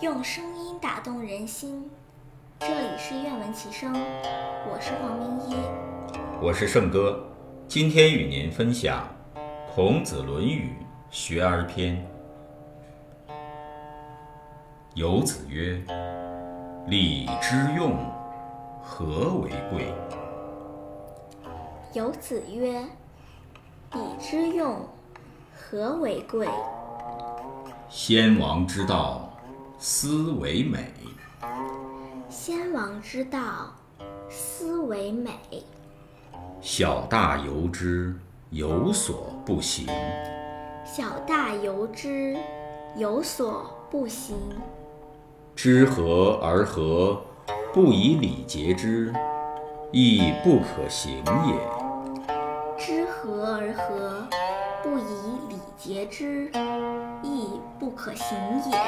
用声音打动人心，这里是愿闻其声，我是黄明一，我是圣哥，今天与您分享《孔子论语·学而篇》。有子曰：“礼之用，何为贵？”有子曰。礼之用，和为贵。”先王之道，斯为美。先王之道，斯为美。小大由之，有所不行。小大由之，有所不行。知和而和，不以礼节之，亦不可行也。知和而和，不以礼节之。亦不可行也。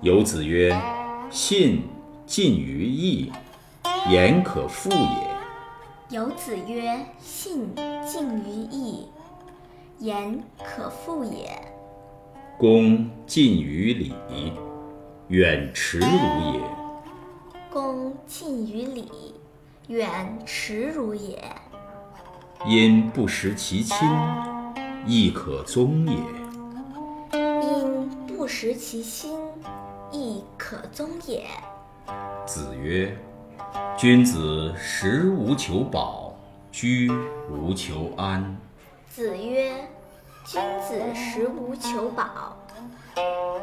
有子曰：“信近于义，言可复也。”有子曰：“信近于义，言可复也。”恭近于礼，远耻辱也。恭近于礼，远耻辱也。因不识其亲，亦可宗也。因不识其亲，亦可宗也。子曰：“君子食无求饱，居无求安。”子曰：“君子食无求饱，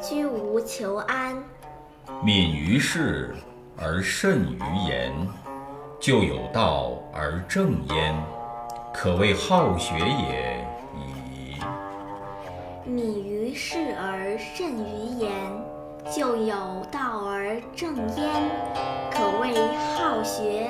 居无求安。”敏于事而慎于言，就有道而正焉，可谓好学也已。敏于事而慎于言，就有道而正焉，可谓好学。